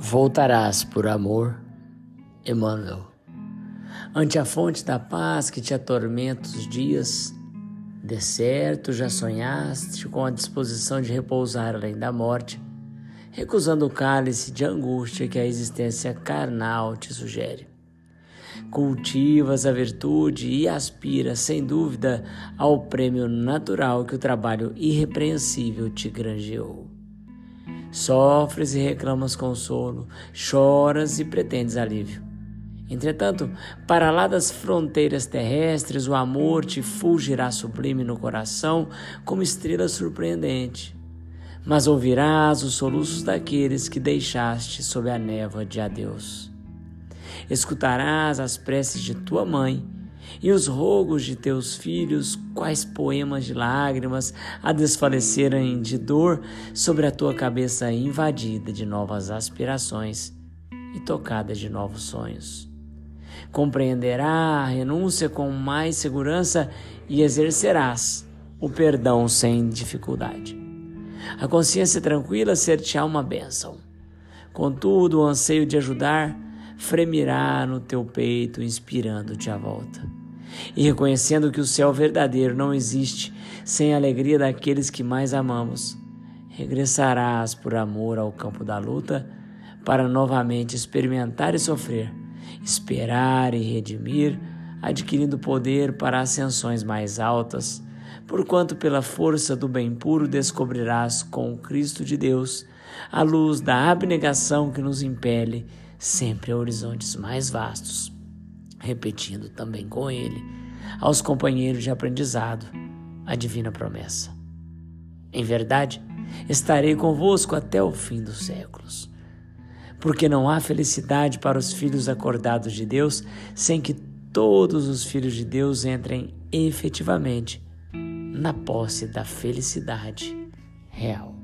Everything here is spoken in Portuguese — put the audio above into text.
Voltarás por amor, Emmanuel. Ante a fonte da paz que te atormenta os dias, de certo já sonhaste com a disposição de repousar além da morte, recusando o cálice de angústia que a existência carnal te sugere. Cultivas a virtude e aspiras, sem dúvida, ao prêmio natural que o trabalho irrepreensível te granjeou. Sofres e reclamas consolo, choras e pretendes alívio. Entretanto, para lá das fronteiras terrestres, o amor te fulgirá sublime no coração como estrela surpreendente. Mas ouvirás os soluços daqueles que deixaste sob a névoa de adeus. Escutarás as preces de tua mãe e os rogos de teus filhos, quais poemas de lágrimas, a desfalecerem de dor sobre a tua cabeça invadida de novas aspirações e tocada de novos sonhos. Compreenderá a renúncia com mais segurança e exercerás o perdão sem dificuldade. A consciência tranquila ser-te-á uma bênção. Contudo, o anseio de ajudar fremirá no teu peito, inspirando-te à volta. E reconhecendo que o céu verdadeiro não existe sem a alegria daqueles que mais amamos, regressarás por amor ao campo da luta para novamente experimentar e sofrer, esperar e redimir, adquirindo poder para ascensões mais altas, porquanto pela força do bem puro descobrirás com o Cristo de Deus a luz da abnegação que nos impele sempre a horizontes mais vastos repetindo também com ele, aos companheiros de aprendizado, a divina promessa. Em verdade, estarei convosco até o fim dos séculos. Porque não há felicidade para os filhos acordados de Deus sem que todos os filhos de Deus entrem efetivamente na posse da felicidade real.